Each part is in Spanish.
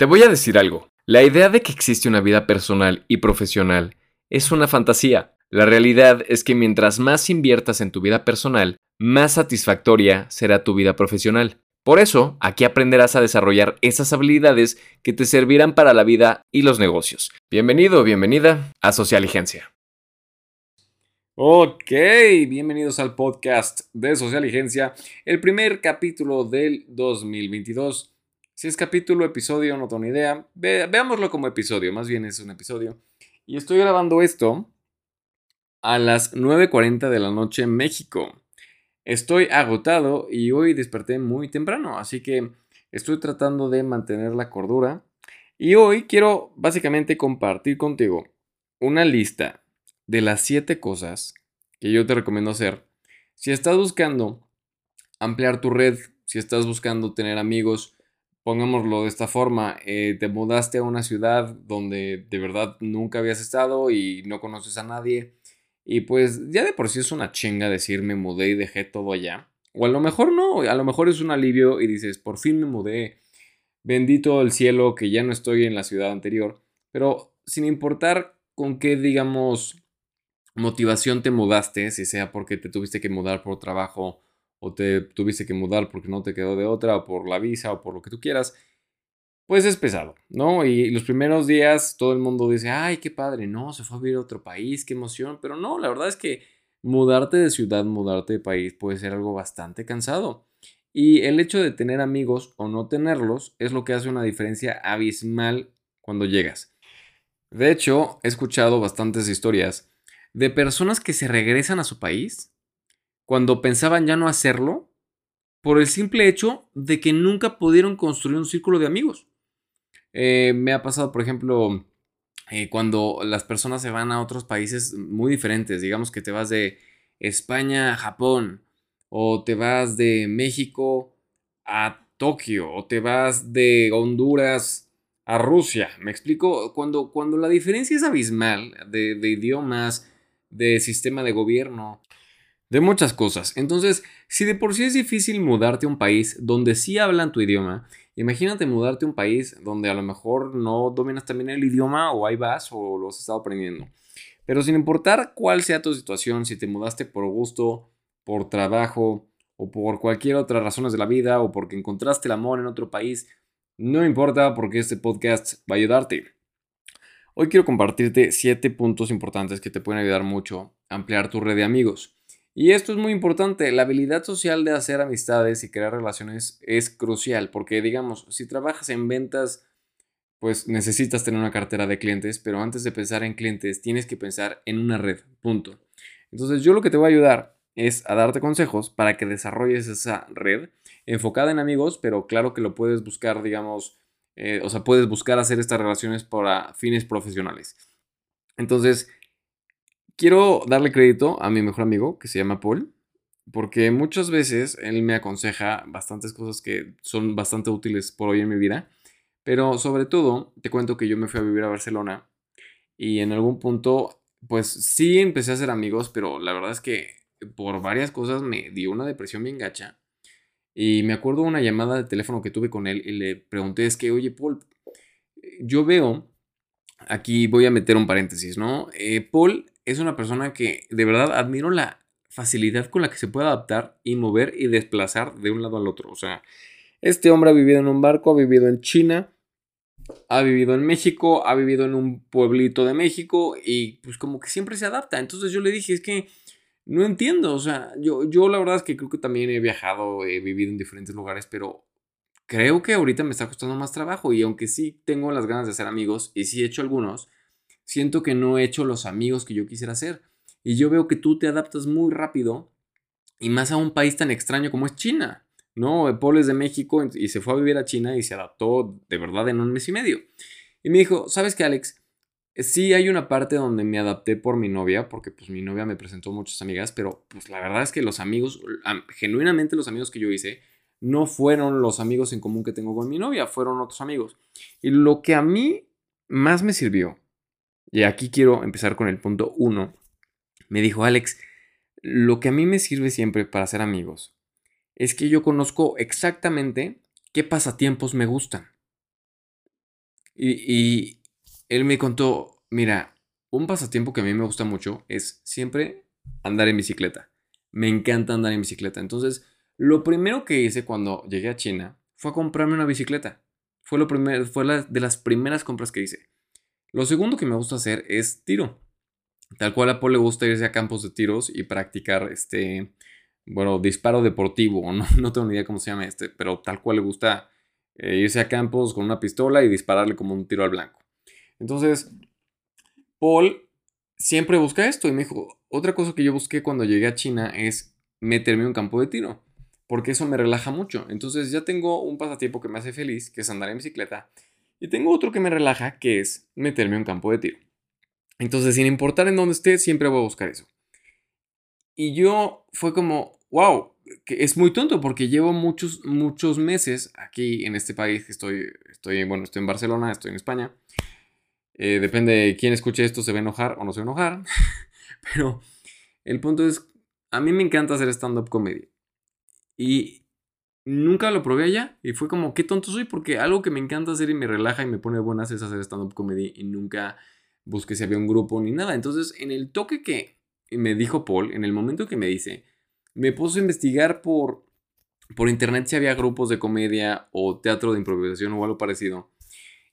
Te voy a decir algo. La idea de que existe una vida personal y profesional es una fantasía. La realidad es que mientras más inviertas en tu vida personal, más satisfactoria será tu vida profesional. Por eso, aquí aprenderás a desarrollar esas habilidades que te servirán para la vida y los negocios. Bienvenido bienvenida a Socialigencia. Ok, bienvenidos al podcast de Socialigencia, el primer capítulo del 2022. Si es capítulo, episodio, no tengo ni idea. veámoslo como episodio, más bien es un episodio. Y estoy grabando esto a las 9.40 de la noche en México. Estoy agotado y hoy desperté muy temprano, así que estoy tratando de mantener la cordura. Y hoy quiero básicamente compartir contigo una lista de las 7 cosas que yo te recomiendo hacer si estás buscando ampliar tu red, si estás buscando tener amigos, pongámoslo de esta forma, eh, te mudaste a una ciudad donde de verdad nunca habías estado y no conoces a nadie y pues ya de por sí es una chinga decir me mudé y dejé todo allá. O a lo mejor no, a lo mejor es un alivio y dices, por fin me mudé. Bendito el cielo que ya no estoy en la ciudad anterior. Pero sin importar con qué, digamos, motivación te mudaste, si sea porque te tuviste que mudar por trabajo o te tuviste que mudar porque no te quedó de otra o por la visa o por lo que tú quieras, pues es pesado, ¿no? Y los primeros días todo el mundo dice, ay, qué padre, no, se fue a vivir a otro país, qué emoción, pero no, la verdad es que mudarte de ciudad, mudarte de país puede ser algo bastante cansado. Y el hecho de tener amigos o no tenerlos es lo que hace una diferencia abismal cuando llegas. De hecho, he escuchado bastantes historias de personas que se regresan a su país cuando pensaban ya no hacerlo por el simple hecho de que nunca pudieron construir un círculo de amigos. Eh, me ha pasado, por ejemplo, eh, cuando las personas se van a otros países muy diferentes, digamos que te vas de España a Japón, o te vas de México a Tokio, o te vas de Honduras a Rusia. ¿Me explico? Cuando, cuando la diferencia es abismal de, de idiomas, de sistema de gobierno, de muchas cosas. Entonces, si de por sí es difícil mudarte a un país donde sí hablan tu idioma, Imagínate mudarte a un país donde a lo mejor no dominas también el idioma o ahí vas o lo has estado aprendiendo. Pero sin importar cuál sea tu situación, si te mudaste por gusto, por trabajo o por cualquier otra razón de la vida o porque encontraste el amor en otro país, no importa porque este podcast va a ayudarte. Hoy quiero compartirte 7 puntos importantes que te pueden ayudar mucho a ampliar tu red de amigos. Y esto es muy importante, la habilidad social de hacer amistades y crear relaciones es crucial, porque digamos, si trabajas en ventas, pues necesitas tener una cartera de clientes, pero antes de pensar en clientes tienes que pensar en una red, punto. Entonces yo lo que te voy a ayudar es a darte consejos para que desarrolles esa red enfocada en amigos, pero claro que lo puedes buscar, digamos, eh, o sea, puedes buscar hacer estas relaciones para fines profesionales. Entonces, Quiero darle crédito a mi mejor amigo, que se llama Paul, porque muchas veces él me aconseja bastantes cosas que son bastante útiles por hoy en mi vida, pero sobre todo te cuento que yo me fui a vivir a Barcelona y en algún punto, pues sí empecé a hacer amigos, pero la verdad es que por varias cosas me dio una depresión bien gacha. Y me acuerdo una llamada de teléfono que tuve con él y le pregunté, es que, oye, Paul, yo veo, aquí voy a meter un paréntesis, ¿no? Eh, Paul es una persona que de verdad admiro la facilidad con la que se puede adaptar y mover y desplazar de un lado al otro. O sea, este hombre ha vivido en un barco, ha vivido en China, ha vivido en México, ha vivido en un pueblito de México y pues como que siempre se adapta. Entonces yo le dije, es que no entiendo, o sea, yo, yo la verdad es que creo que también he viajado, he vivido en diferentes lugares, pero creo que ahorita me está costando más trabajo y aunque sí tengo las ganas de hacer amigos y sí he hecho algunos, siento que no he hecho los amigos que yo quisiera hacer. Y yo veo que tú te adaptas muy rápido y más a un país tan extraño como es China. ¿no? Paul es de México y se fue a vivir a China y se adaptó de verdad en un mes y medio. Y me dijo, ¿sabes qué, Alex? Sí hay una parte donde me adapté por mi novia, porque pues mi novia me presentó muchas amigas, pero pues la verdad es que los amigos, genuinamente los amigos que yo hice, no fueron los amigos en común que tengo con mi novia, fueron otros amigos. Y lo que a mí más me sirvió y aquí quiero empezar con el punto 1. Me dijo Alex, lo que a mí me sirve siempre para ser amigos es que yo conozco exactamente qué pasatiempos me gustan. Y, él me contó, mira, un pasatiempo que a mí me gusta mucho es siempre andar en bicicleta. Me encanta andar en bicicleta. Entonces, lo primero que hice cuando llegué a China fue comprarme una bicicleta. Fue, lo primer, fue la, de las primeras compras que hice. Lo segundo que me gusta hacer es tiro. Tal cual a Paul le gusta irse a campos de tiros y practicar este, bueno, disparo deportivo, no, no tengo ni idea cómo se llama este, pero tal cual le gusta eh, irse a campos con una pistola y dispararle como un tiro al blanco. Entonces, Paul siempre busca esto y me dijo, otra cosa que yo busqué cuando llegué a China es meterme en un campo de tiro, porque eso me relaja mucho. Entonces ya tengo un pasatiempo que me hace feliz, que es andar en bicicleta, y tengo otro que me relaja, que es meterme en campo de tiro. Entonces, sin importar en dónde esté, siempre voy a buscar eso. Y yo fue como, wow, que es muy tonto porque llevo muchos, muchos meses aquí en este país, estoy, estoy, bueno, estoy en Barcelona, estoy en España. Eh, depende de quién escuche esto, se va a enojar o no se va a enojar. Pero el punto es, a mí me encanta hacer stand-up comedy. Y nunca lo probé allá. Y fue como, qué tonto soy, porque algo que me encanta hacer y me relaja y me pone buenas es hacer stand-up comedy. Y nunca busqué si había un grupo ni nada. Entonces, en el toque que me dijo Paul, en el momento que me dice, me puse a investigar por, por internet si había grupos de comedia o teatro de improvisación o algo parecido.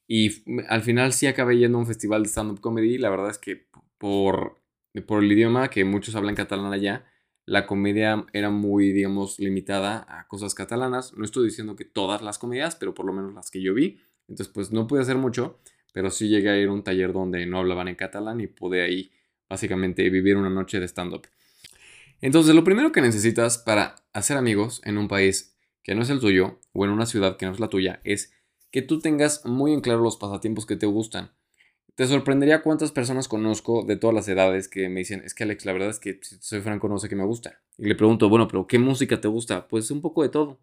Y al final sí acabé yendo a un festival de stand-up comedy. La verdad es que por, por el idioma, que muchos hablan catalán allá, la comedia era muy, digamos, limitada a cosas catalanas. No estoy diciendo que todas las comedias, pero por lo menos las que yo vi. Entonces, pues no pude hacer mucho, pero sí llegué a ir a un taller donde no hablaban en catalán y pude ahí básicamente vivir una noche de stand-up. Entonces, lo primero que necesitas para hacer amigos en un país que no es el tuyo o en una ciudad que no es la tuya es que tú tengas muy en claro los pasatiempos que te gustan. Te sorprendería cuántas personas conozco de todas las edades que me dicen, es que Alex, la verdad es que soy franco no sé qué me gusta. Y le pregunto, bueno, pero ¿qué música te gusta? Pues un poco de todo.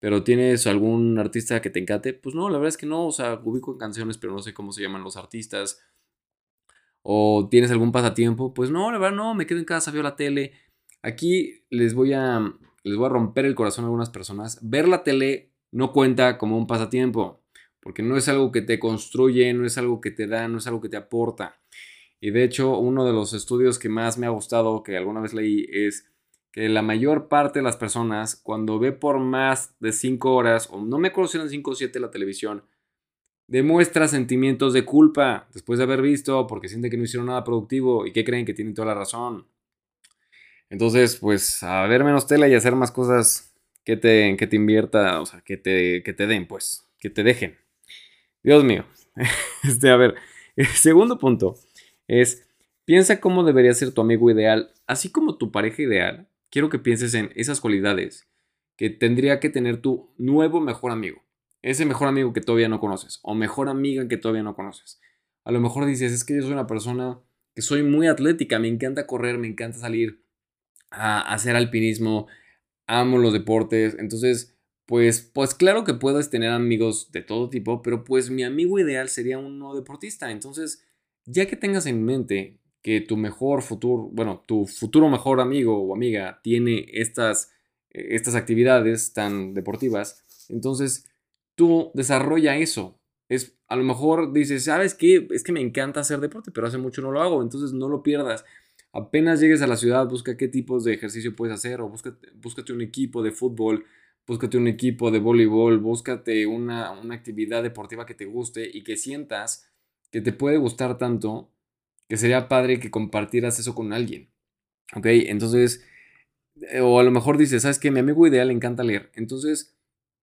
¿Pero tienes algún artista que te encante? Pues no, la verdad es que no, o sea, ubico canciones, pero no sé cómo se llaman los artistas. ¿O tienes algún pasatiempo? Pues no, la verdad no, me quedo en casa, veo la tele. Aquí les voy a, les voy a romper el corazón a algunas personas. Ver la tele no cuenta como un pasatiempo, porque no es algo que te construye, no es algo que te da, no es algo que te aporta. Y de hecho, uno de los estudios que más me ha gustado, que alguna vez leí, es que la mayor parte de las personas, cuando ve por más de 5 horas, o no me acuerdo si eran 5 o 7 la televisión, demuestra sentimientos de culpa después de haber visto, porque siente que no hicieron nada productivo y que creen que tienen toda la razón. Entonces, pues, a ver menos tela y hacer más cosas que te, que te invierta, o sea, que te, que te den, pues, que te dejen. Dios mío. Este, a ver, el segundo punto es, piensa cómo debería ser tu amigo ideal, así como tu pareja ideal. Quiero que pienses en esas cualidades que tendría que tener tu nuevo mejor amigo. Ese mejor amigo que todavía no conoces o mejor amiga que todavía no conoces. A lo mejor dices, es que yo soy una persona que soy muy atlética, me encanta correr, me encanta salir a hacer alpinismo, amo los deportes, entonces, pues, pues claro que puedes tener amigos de todo tipo, pero pues mi amigo ideal sería un no deportista, entonces, ya que tengas en mente que tu mejor futuro, bueno, tu futuro mejor amigo o amiga tiene estas, estas actividades tan deportivas, entonces tú desarrolla eso. Es, a lo mejor dices, ¿sabes qué? Es que me encanta hacer deporte, pero hace mucho no lo hago, entonces no lo pierdas apenas llegues a la ciudad, busca qué tipos de ejercicio puedes hacer o búscate, búscate un equipo de fútbol, búscate un equipo de voleibol, búscate una, una actividad deportiva que te guste y que sientas que te puede gustar tanto que sería padre que compartieras eso con alguien. ¿Ok? Entonces, eh, o a lo mejor dices, ¿sabes qué? Mi amigo ideal le encanta leer. Entonces,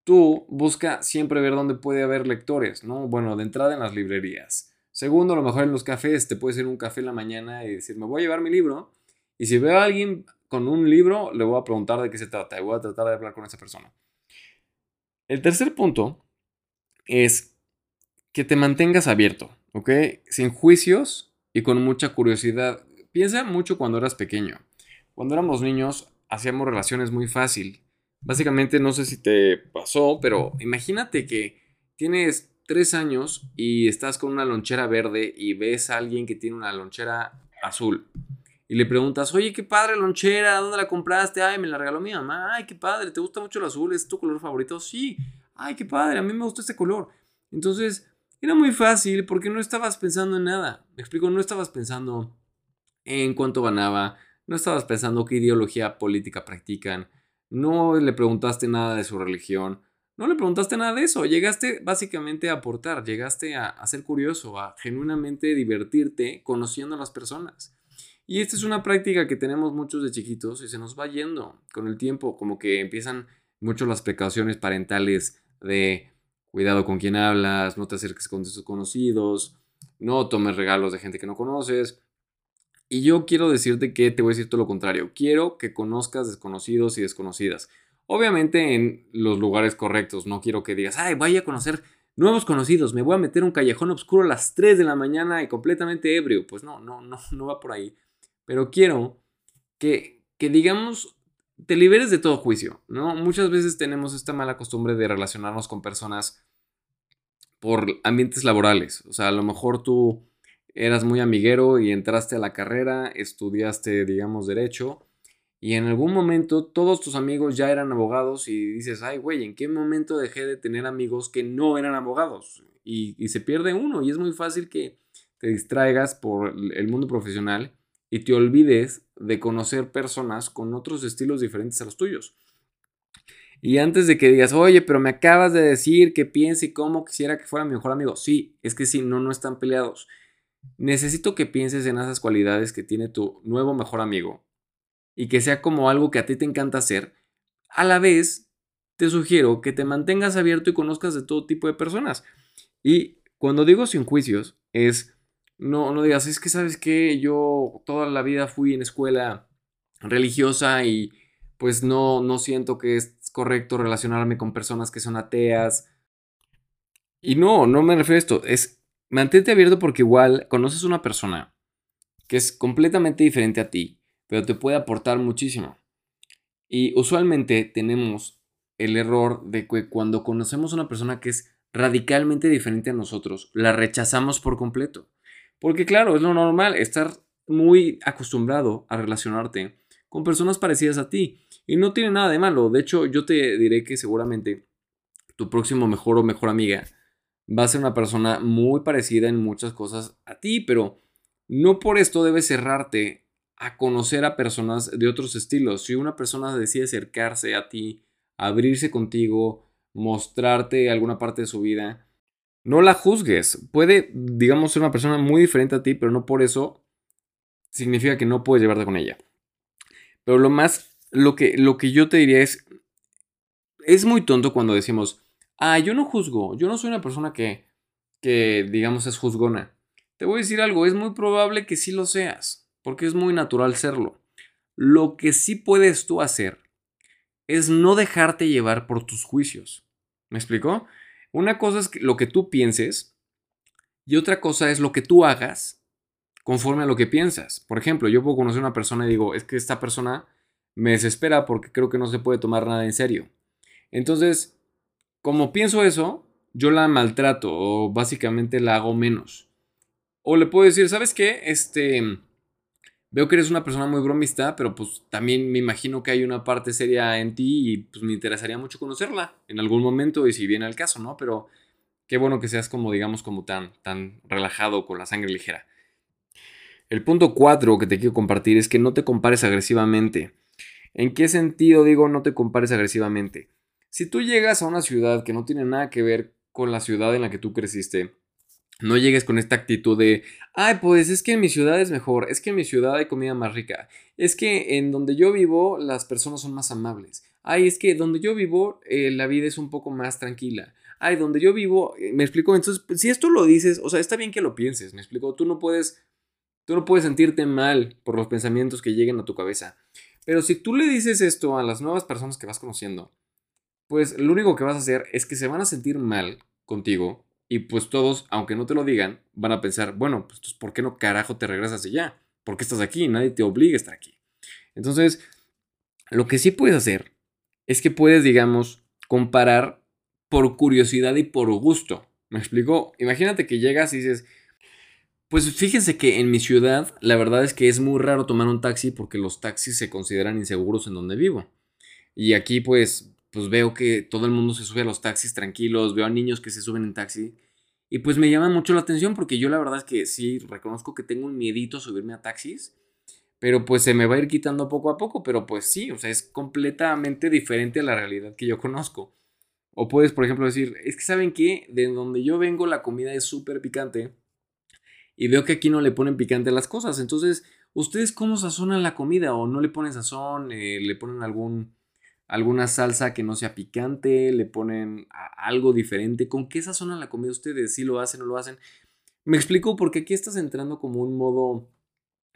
tú busca siempre ver dónde puede haber lectores, ¿no? Bueno, de entrada en las librerías. Segundo, a lo mejor en los cafés te puedes ir a un café en la mañana y decir, me voy a llevar mi libro. Y si veo a alguien con un libro, le voy a preguntar de qué se trata y voy a tratar de hablar con esa persona. El tercer punto es que te mantengas abierto, ¿ok? Sin juicios y con mucha curiosidad. Piensa mucho cuando eras pequeño. Cuando éramos niños hacíamos relaciones muy fácil. Básicamente no sé si te pasó, pero imagínate que tienes tres años y estás con una lonchera verde y ves a alguien que tiene una lonchera azul y le preguntas, oye, qué padre lonchera, ¿dónde la compraste? Ay, me la regaló mi mamá. Ay, qué padre, ¿te gusta mucho el azul? ¿Es tu color favorito? Sí. Ay, qué padre, a mí me gusta este color. Entonces, Era muy fácil porque no estabas pensando en nada. Me explico, no estabas pensando en cuánto ganaba, no estabas pensando qué ideología política practican, no le preguntaste nada de su religión, no le preguntaste nada de eso, llegaste básicamente a aportar, llegaste a, a ser curioso, a genuinamente divertirte conociendo a las personas. Y esta es una práctica que tenemos muchos de chiquitos y se nos va yendo con el tiempo, como que empiezan mucho las precauciones parentales de cuidado con quien hablas, no te acerques con desconocidos, no tomes regalos de gente que no conoces. Y yo quiero decirte que te voy a decir todo lo contrario. Quiero que conozcas desconocidos y desconocidas. Obviamente en los lugares correctos. No quiero que digas, ay, vaya a conocer nuevos conocidos. Me voy a meter un callejón oscuro a las 3 de la mañana y completamente ebrio. Pues no, no, no, no va por ahí. Pero quiero que, que digamos, te liberes de todo juicio, ¿no? Muchas veces tenemos esta mala costumbre de relacionarnos con personas por ambientes laborales. O sea, a lo mejor tú eras muy amiguero y entraste a la carrera, estudiaste, digamos, derecho, y en algún momento todos tus amigos ya eran abogados y dices, ay, güey, ¿en qué momento dejé de tener amigos que no eran abogados? Y, y se pierde uno y es muy fácil que te distraigas por el mundo profesional y te olvides de conocer personas con otros estilos diferentes a los tuyos. Y antes de que digas, oye, pero me acabas de decir que piense cómo quisiera que fuera mi mejor amigo. Sí, es que sí, no, no están peleados. Necesito que pienses en esas cualidades que tiene tu nuevo mejor amigo y que sea como algo que a ti te encanta hacer. A la vez, te sugiero que te mantengas abierto y conozcas de todo tipo de personas. Y cuando digo sin juicios, es no, no digas, es que sabes que yo toda la vida fui en escuela religiosa y pues no, no siento que es correcto relacionarme con personas que son ateas. Y no, no me refiero a esto, es mantente abierto porque igual conoces una persona que es completamente diferente a ti, pero te puede aportar muchísimo. Y usualmente tenemos el error de que cuando conocemos a una persona que es radicalmente diferente a nosotros, la rechazamos por completo. Porque claro, es lo normal estar muy acostumbrado a relacionarte con personas parecidas a ti. Y no tiene nada de malo. De hecho, yo te diré que seguramente tu próximo mejor o mejor amiga va a ser una persona muy parecida en muchas cosas a ti, pero no por esto debes cerrarte a conocer a personas de otros estilos. Si una persona decide acercarse a ti, abrirse contigo, mostrarte alguna parte de su vida, no la juzgues. Puede, digamos, ser una persona muy diferente a ti, pero no por eso significa que no puedes llevarte con ella. Pero lo más, lo que, lo que yo te diría es, es muy tonto cuando decimos, ah, yo no juzgo, yo no soy una persona que, que, digamos, es juzgona. Te voy a decir algo, es muy probable que sí lo seas, porque es muy natural serlo. Lo que sí puedes tú hacer es no dejarte llevar por tus juicios. ¿Me explicó? Una cosa es lo que tú pienses y otra cosa es lo que tú hagas conforme a lo que piensas. Por ejemplo, yo puedo conocer a una persona y digo, es que esta persona me desespera porque creo que no se puede tomar nada en serio. Entonces, como pienso eso, yo la maltrato o básicamente la hago menos. O le puedo decir, ¿sabes qué? Este, veo que eres una persona muy bromista, pero pues también me imagino que hay una parte seria en ti y pues me interesaría mucho conocerla en algún momento y si viene al caso, ¿no? Pero qué bueno que seas como, digamos, como tan, tan relajado con la sangre ligera. El punto cuatro que te quiero compartir es que no te compares agresivamente. ¿En qué sentido digo no te compares agresivamente? Si tú llegas a una ciudad que no tiene nada que ver con la ciudad en la que tú creciste, no llegues con esta actitud de, ay, pues es que en mi ciudad es mejor, es que en mi ciudad hay comida más rica, es que en donde yo vivo las personas son más amables, ay, es que donde yo vivo eh, la vida es un poco más tranquila, ay, donde yo vivo, eh, me explico, entonces, si esto lo dices, o sea, está bien que lo pienses, me explico, tú no puedes, tú no puedes sentirte mal por los pensamientos que lleguen a tu cabeza, pero si tú le dices esto a las nuevas personas que vas conociendo, pues lo único que vas a hacer es que se van a sentir mal contigo y pues todos, aunque no te lo digan, van a pensar, bueno, pues ¿por qué no carajo te regresas allá? ¿Por qué estás aquí? Nadie te obliga a estar aquí. Entonces, lo que sí puedes hacer es que puedes, digamos, comparar por curiosidad y por gusto. ¿Me explico? Imagínate que llegas y dices, pues fíjense que en mi ciudad la verdad es que es muy raro tomar un taxi porque los taxis se consideran inseguros en donde vivo. Y aquí pues pues veo que todo el mundo se sube a los taxis tranquilos, veo a niños que se suben en taxi Y pues me llama mucho la atención porque yo la verdad es que sí, reconozco que tengo un miedito subirme a taxis, pero pues se me va a ir quitando poco a poco, pero pues sí, o sea, es completamente diferente a la realidad que yo conozco. O puedes, por ejemplo, decir, es que saben que de donde yo vengo la comida es súper picante y veo que aquí no le ponen picante a las cosas, entonces, ¿ustedes cómo sazonan la comida? ¿O no le ponen sazón? Eh, ¿Le ponen algún alguna salsa que no sea picante, le ponen algo diferente. ¿Con qué sazonan la comida ustedes? ¿Si lo hacen o no lo hacen? Me explico porque aquí estás entrando como un modo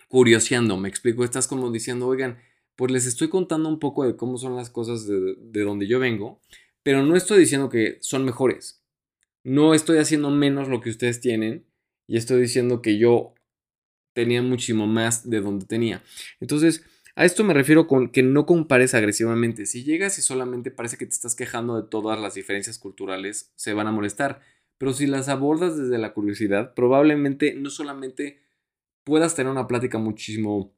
curioseando, me explico, estás como diciendo, oigan, pues les estoy contando un poco de cómo son las cosas de, de donde yo vengo, pero no estoy diciendo que son mejores. No estoy haciendo menos lo que ustedes tienen y estoy diciendo que yo tenía muchísimo más de donde tenía. Entonces, a esto me refiero con que no compares agresivamente. Si llegas y solamente parece que te estás quejando de todas las diferencias culturales, se van a molestar. Pero si las abordas desde la curiosidad, probablemente no solamente puedas tener una plática muchísimo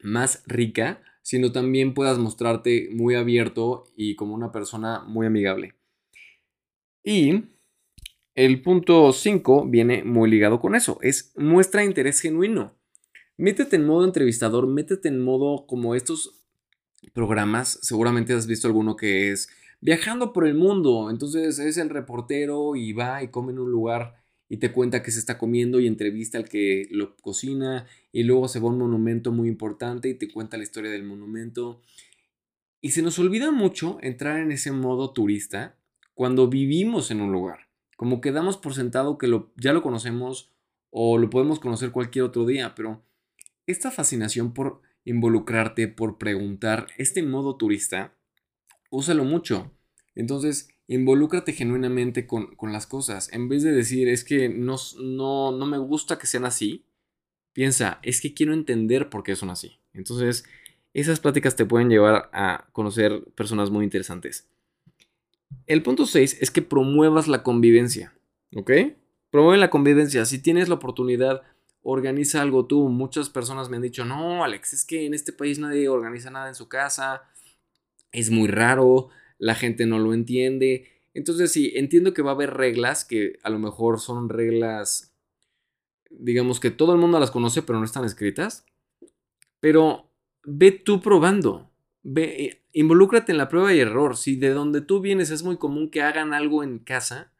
más rica, sino también puedas mostrarte muy abierto y como una persona muy amigable. Y el punto 5 viene muy ligado con eso, es muestra interés genuino métete en modo entrevistador, métete en modo como estos programas, seguramente has visto alguno que es viajando por el mundo, entonces es el reportero y va y come en un lugar y te cuenta que se está comiendo y entrevista al que lo cocina y luego se va a un monumento muy importante y te cuenta la historia del monumento. Y se nos olvida mucho entrar en ese modo turista cuando vivimos en un lugar. Como que damos por sentado que lo, ya lo conocemos o lo podemos conocer cualquier otro día, pero esta fascinación por involucrarte, por preguntar, este modo turista, úsalo mucho. Entonces, involúcrate genuinamente con, las cosas. En vez de decir, es que no, no, no me gusta que sean así, piensa, es que quiero entender por qué son así. Entonces, esas pláticas te pueden llevar a conocer personas muy interesantes. El punto 6 es que promuevas la convivencia. ¿Ok? Promueve la convivencia. Si tienes la oportunidad organiza algo tú. Muchas personas me han dicho, no, Alex, es que en este país nadie organiza nada en su casa, es muy raro, la gente no lo entiende. Entonces sí, entiendo que va a haber reglas que a lo mejor son reglas, digamos que todo el mundo las conoce, pero no están escritas. Pero ve tú probando, ve, eh, involúcrate en la prueba y error. Si de donde tú vienes es muy común que hagan algo en casa,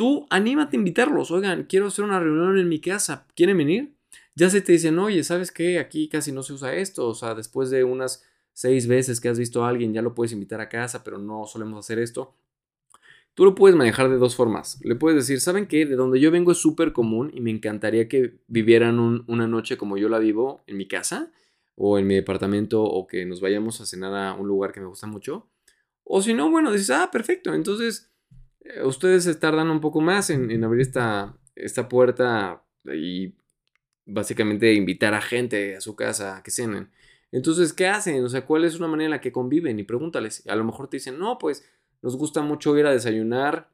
tú anímate a invitarlos. Oigan, quiero hacer una reunión en mi casa. ¿Quieren venir? Ya se te dicen, oye, ¿sabes qué? Aquí casi no se usa esto. O sea, después de unas seis veces que has visto a alguien, ya lo puedes invitar a casa, pero no solemos hacer esto. Tú lo puedes manejar de dos formas. Le puedes decir, ¿saben qué? De donde yo vengo es súper común y me encantaría que vivieran una noche como yo la vivo en mi casa o en mi departamento o que nos vayamos a cenar a un lugar que me gusta mucho. O si no, bueno, dices, ah, perfecto. Entonces ustedes se tardan un poco más en, abrir esta, esta puerta y básicamente invitar a gente a su casa a que cenen. Entonces, ¿qué hacen? O sea, ¿cuál es una manera en la que conviven? Y pregúntales. A lo mejor te dicen, no, pues nos gusta mucho ir a desayunar.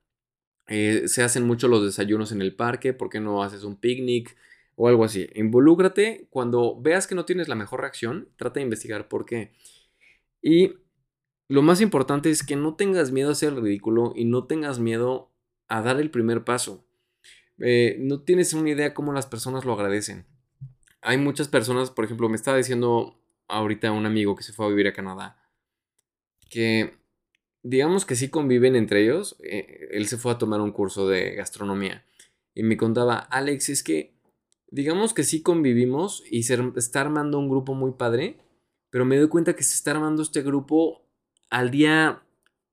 Eh, se hacen mucho los desayunos en el parque. ¿Por qué no haces un picnic? O algo así. Involúcrate. Cuando veas que no tienes la mejor reacción, trata de investigar por qué. Y lo más importante es que no tengas miedo a el ridículo y no tengas miedo a dar el primer paso. Eh, no tienes una idea cómo las personas lo agradecen. Hay muchas personas, por ejemplo, me estaba diciendo ahorita un amigo que se fue a vivir a Canadá, que digamos que sí conviven entre ellos. Eh, él se fue a tomar un curso de gastronomía y me contaba, Alex, es que digamos que sí convivimos y se está armando un grupo muy padre, pero me doy cuenta que se está armando este grupo al día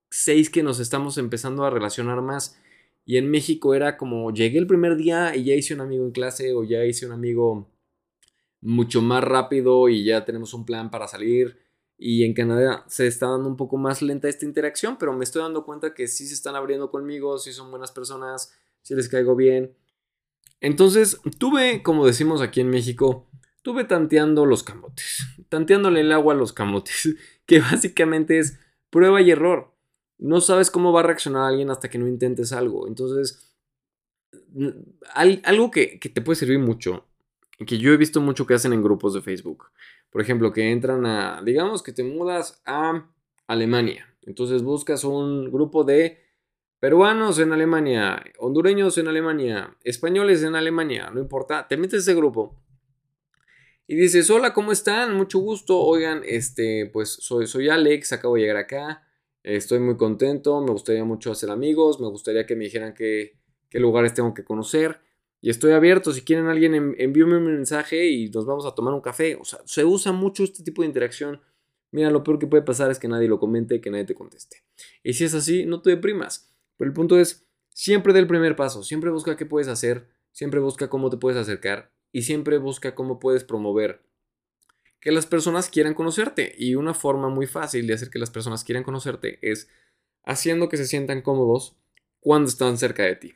6 que nos estamos empezando a relacionar más. Y en México era como llegué el primer día y ya hice un amigo en clase o ya hice un amigo mucho más rápido y ya tenemos un plan para salir. Y en Canadá se está dando un poco más lenta esta interacción, pero me estoy dando cuenta que sí se están abriendo conmigo, sí son buenas personas, sí les caigo bien. Entonces tuve, como decimos aquí en México, tuve tanteando los camotes, tanteándole el agua a los camotes, que básicamente es prueba y error. No sabes cómo va a reaccionar alguien hasta que no intentes algo. Entonces, algo que, te puede servir mucho, que yo he visto mucho que hacen en grupos de Facebook. Por ejemplo, que entran a, digamos que te mudas a Alemania. Entonces buscas un grupo de peruanos en Alemania, hondureños en Alemania, españoles en Alemania, no importa, te metes ese grupo y dices, hola, ¿cómo están? Mucho gusto, oigan, este, pues soy, soy Alex, acabo de llegar acá, estoy muy contento, me gustaría mucho hacer amigos, me gustaría que me dijeran qué, qué lugares tengo que conocer. Y estoy abierto, si quieren alguien envíame un mensaje y nos vamos a tomar un café. O sea, se usa mucho este tipo de interacción. Mira, lo peor que puede pasar es que nadie lo comente, que nadie te conteste. Y si es así, no te deprimas. Pero el punto es, siempre dé el primer paso, siempre busca qué puedes hacer, siempre busca cómo te puedes acercar y siempre busca cómo puedes promover que las personas quieran conocerte. Y una forma muy fácil de hacer que las personas quieran conocerte es haciendo que se sientan cómodos cuando están cerca de ti.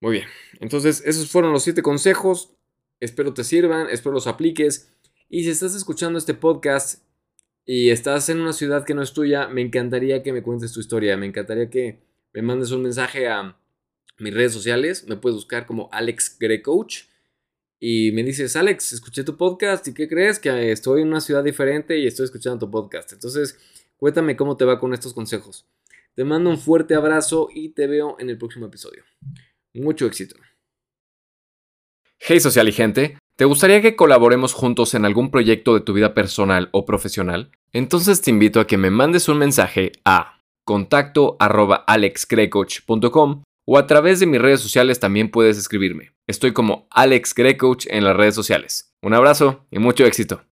Muy bien, entonces esos fueron los siete consejos. Espero te sirvan, espero los apliques. Y si estás escuchando este podcast y estás en una ciudad que no es tuya, me encantaría que me cuentes tu historia. Me encantaría que me mandes un mensaje a mis redes sociales. Me puedes buscar como Alex Coach Y me dices, Alex, escuché tu podcast y ¿qué crees? Que estoy en una ciudad diferente y estoy escuchando tu podcast. Entonces, cuéntame cómo te va con estos consejos. Te mando un fuerte abrazo y te veo en el próximo episodio. Mucho éxito. Hey social y gente, ¿te gustaría que colaboremos juntos en algún proyecto de tu vida personal o profesional? Entonces te invito a que me mandes un mensaje a contacto o a través de mis redes sociales también puedes escribirme. Estoy como Alex Grecoach en las redes sociales. Un abrazo y mucho éxito.